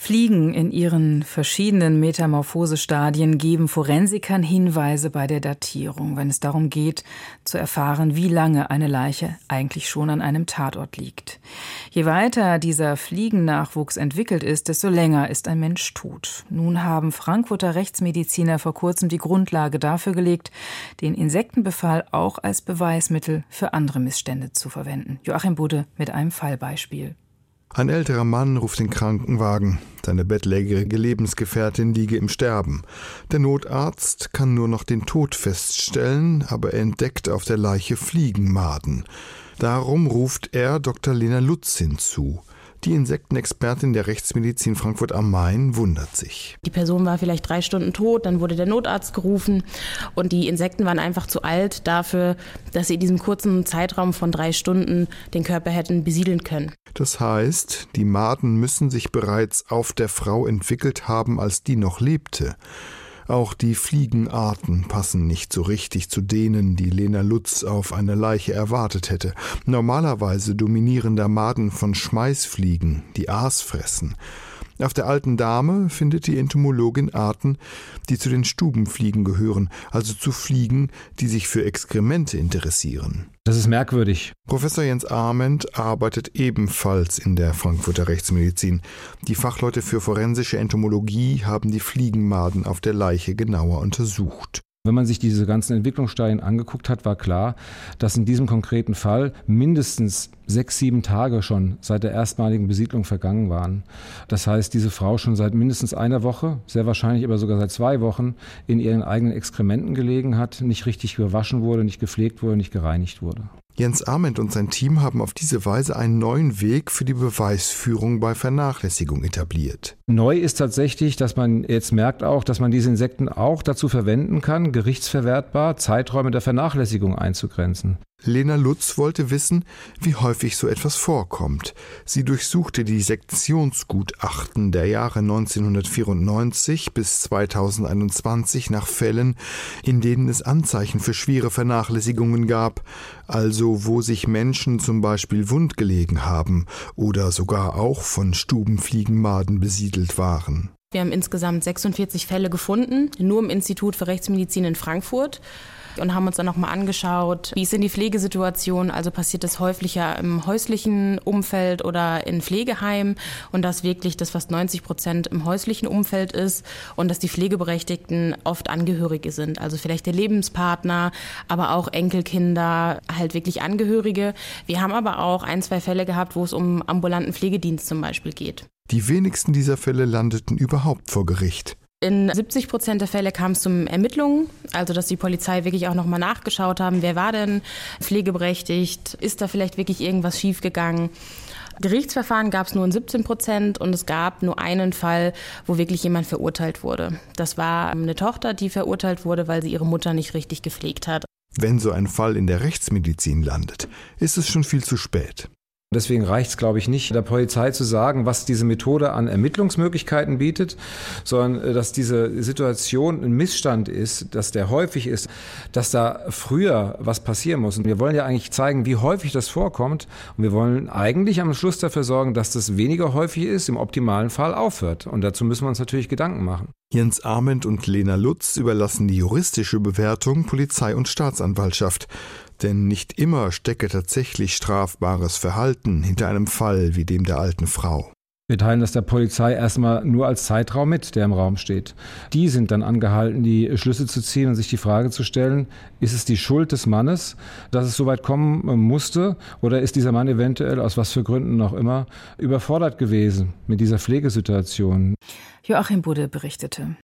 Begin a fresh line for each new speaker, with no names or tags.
Fliegen in ihren verschiedenen Metamorphosestadien geben Forensikern Hinweise bei der Datierung, wenn es darum geht, zu erfahren, wie lange eine Leiche eigentlich schon an einem Tatort liegt. Je weiter dieser Fliegennachwuchs entwickelt ist, desto länger ist ein Mensch tot. Nun haben Frankfurter Rechtsmediziner vor kurzem die Grundlage dafür gelegt, den Insektenbefall auch als Beweismittel für andere Missstände zu verwenden. Joachim Budde mit einem Fallbeispiel.
Ein älterer Mann ruft den Krankenwagen. Seine bettlägerige Lebensgefährtin liege im Sterben. Der Notarzt kann nur noch den Tod feststellen, aber er entdeckt auf der Leiche Fliegenmaden. Darum ruft er Dr. Lena Lutz hinzu. Die Insektenexpertin der Rechtsmedizin Frankfurt am Main wundert sich.
Die Person war vielleicht drei Stunden tot, dann wurde der Notarzt gerufen und die Insekten waren einfach zu alt dafür, dass sie in diesem kurzen Zeitraum von drei Stunden den Körper hätten besiedeln können.
Das heißt, die Maden müssen sich bereits auf der Frau entwickelt haben, als die noch lebte. Auch die Fliegenarten passen nicht so richtig zu denen, die Lena Lutz auf einer Leiche erwartet hätte. Normalerweise dominieren da Maden von Schmeißfliegen, die Aas fressen. Auf der alten Dame findet die Entomologin Arten, die zu den Stubenfliegen gehören, also zu Fliegen, die sich für Exkremente interessieren.
Das ist merkwürdig.
Professor Jens Arment arbeitet ebenfalls in der Frankfurter Rechtsmedizin. Die Fachleute für forensische Entomologie haben die Fliegenmaden auf der Leiche genauer untersucht.
Wenn man sich diese ganzen Entwicklungsstadien angeguckt hat, war klar, dass in diesem konkreten Fall mindestens sechs, sieben Tage schon seit der erstmaligen Besiedlung vergangen waren. Das heißt, diese Frau schon seit mindestens einer Woche, sehr wahrscheinlich aber sogar seit zwei Wochen, in ihren eigenen Exkrementen gelegen hat, nicht richtig gewaschen wurde, nicht gepflegt wurde, nicht gereinigt wurde.
Jens Arment und sein Team haben auf diese Weise einen neuen Weg für die Beweisführung bei Vernachlässigung etabliert.
Neu ist tatsächlich, dass man jetzt merkt auch, dass man diese Insekten auch dazu verwenden kann, gerichtsverwertbar Zeiträume der Vernachlässigung einzugrenzen.
Lena Lutz wollte wissen, wie häufig so etwas vorkommt. Sie durchsuchte die Sektionsgutachten der Jahre 1994 bis 2021 nach Fällen, in denen es Anzeichen für schwere Vernachlässigungen gab, also wo sich Menschen zum Beispiel wund gelegen haben oder sogar auch von Stubenfliegenmaden besiedelt waren.
Wir haben insgesamt 46 Fälle gefunden, nur im Institut für Rechtsmedizin in Frankfurt und haben uns dann nochmal angeschaut, wie ist denn die Pflegesituation, also passiert das häufiger im häuslichen Umfeld oder in Pflegeheimen und dass wirklich das fast 90 Prozent im häuslichen Umfeld ist und dass die Pflegeberechtigten oft Angehörige sind, also vielleicht der Lebenspartner, aber auch Enkelkinder, halt wirklich Angehörige. Wir haben aber auch ein, zwei Fälle gehabt, wo es um ambulanten Pflegedienst zum Beispiel geht.
Die wenigsten dieser Fälle landeten überhaupt vor Gericht.
In 70 Prozent der Fälle kam es zum Ermittlungen, also dass die Polizei wirklich auch nochmal nachgeschaut haben, wer war denn pflegeberechtigt, ist da vielleicht wirklich irgendwas schiefgegangen. Gerichtsverfahren gab es nur in 17 Prozent und es gab nur einen Fall, wo wirklich jemand verurteilt wurde. Das war eine Tochter, die verurteilt wurde, weil sie ihre Mutter nicht richtig gepflegt hat.
Wenn so ein Fall in der Rechtsmedizin landet, ist es schon viel zu spät.
Deswegen reicht es, glaube ich, nicht, der Polizei zu sagen, was diese Methode an Ermittlungsmöglichkeiten bietet, sondern äh, dass diese Situation ein Missstand ist, dass der häufig ist, dass da früher was passieren muss. Und wir wollen ja eigentlich zeigen, wie häufig das vorkommt. Und wir wollen eigentlich am Schluss dafür sorgen, dass das weniger häufig ist, im optimalen Fall aufhört. Und dazu müssen wir uns natürlich Gedanken machen.
Jens Arment und Lena Lutz überlassen die juristische Bewertung Polizei und Staatsanwaltschaft denn nicht immer stecke tatsächlich strafbares Verhalten hinter einem Fall wie dem der alten Frau.
Wir teilen das der Polizei erstmal nur als Zeitraum mit, der im Raum steht. Die sind dann angehalten, die Schlüsse zu ziehen und sich die Frage zu stellen, ist es die Schuld des Mannes, dass es so weit kommen musste, oder ist dieser Mann eventuell, aus was für Gründen noch immer, überfordert gewesen mit dieser Pflegesituation?
Joachim Budde berichtete.